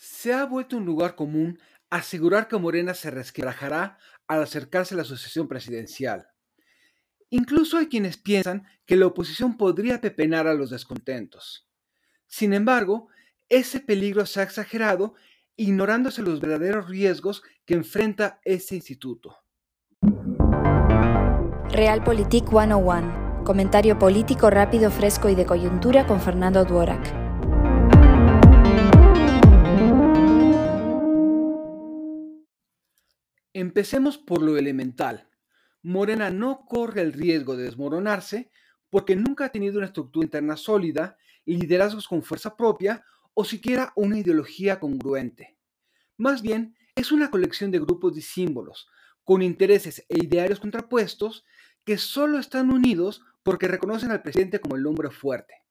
Se ha vuelto un lugar común asegurar que Morena se resquebrajará al acercarse a la sucesión presidencial. Incluso hay quienes piensan que la oposición podría pepenar a los descontentos. Sin embargo, ese peligro se ha exagerado ignorándose los verdaderos riesgos que enfrenta ese instituto. Realpolitik 101. Comentario político rápido, fresco y de coyuntura con Fernando Duorak. Empecemos por lo elemental. Morena no corre el riesgo de desmoronarse porque nunca ha tenido una estructura interna sólida, liderazgos con fuerza propia o siquiera una ideología congruente. Más bien, es una colección de grupos y símbolos, con intereses e idearios contrapuestos, que solo están unidos porque reconocen al presidente como el hombre fuerte.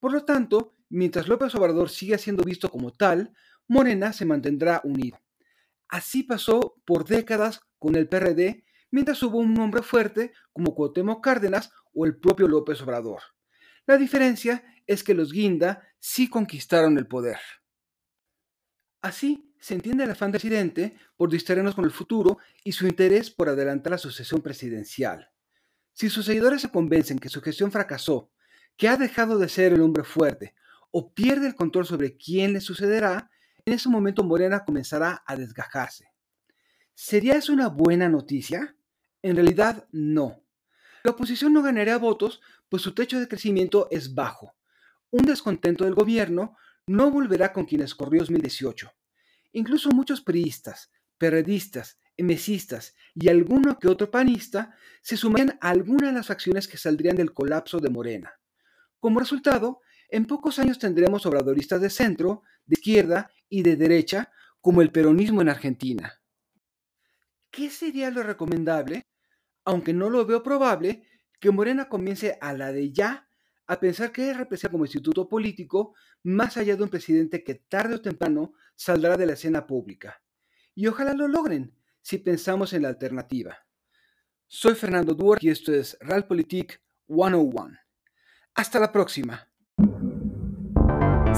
Por lo tanto, mientras López Obrador siga siendo visto como tal, Morena se mantendrá unido. Así pasó por décadas con el PRD, mientras hubo un hombre fuerte como Cuauhtémoc Cárdenas o el propio López Obrador. La diferencia es que los Guinda sí conquistaron el poder. Así se entiende el afán del presidente por distraernos con el futuro y su interés por adelantar la sucesión presidencial. Si sus seguidores se convencen que su gestión fracasó, que ha dejado de ser el hombre fuerte o pierde el control sobre quién le sucederá, en ese momento Morena comenzará a desgajarse. ¿Sería eso una buena noticia? En realidad, no. La oposición no ganaría votos, pues su techo de crecimiento es bajo. Un descontento del gobierno no volverá con quienes corrió 2018. Incluso muchos priistas, perredistas, emesistas y alguno que otro panista se sumarían a alguna de las facciones que saldrían del colapso de Morena. Como resultado, en pocos años tendremos obradoristas de centro, de izquierda y de derecha, como el peronismo en Argentina. ¿Qué sería lo recomendable? Aunque no lo veo probable, que Morena comience a la de ya a pensar que es representa como instituto político más allá de un presidente que tarde o temprano saldrá de la escena pública. Y ojalá lo logren, si pensamos en la alternativa. Soy Fernando Duarte y esto es Realpolitik 101. Hasta la próxima.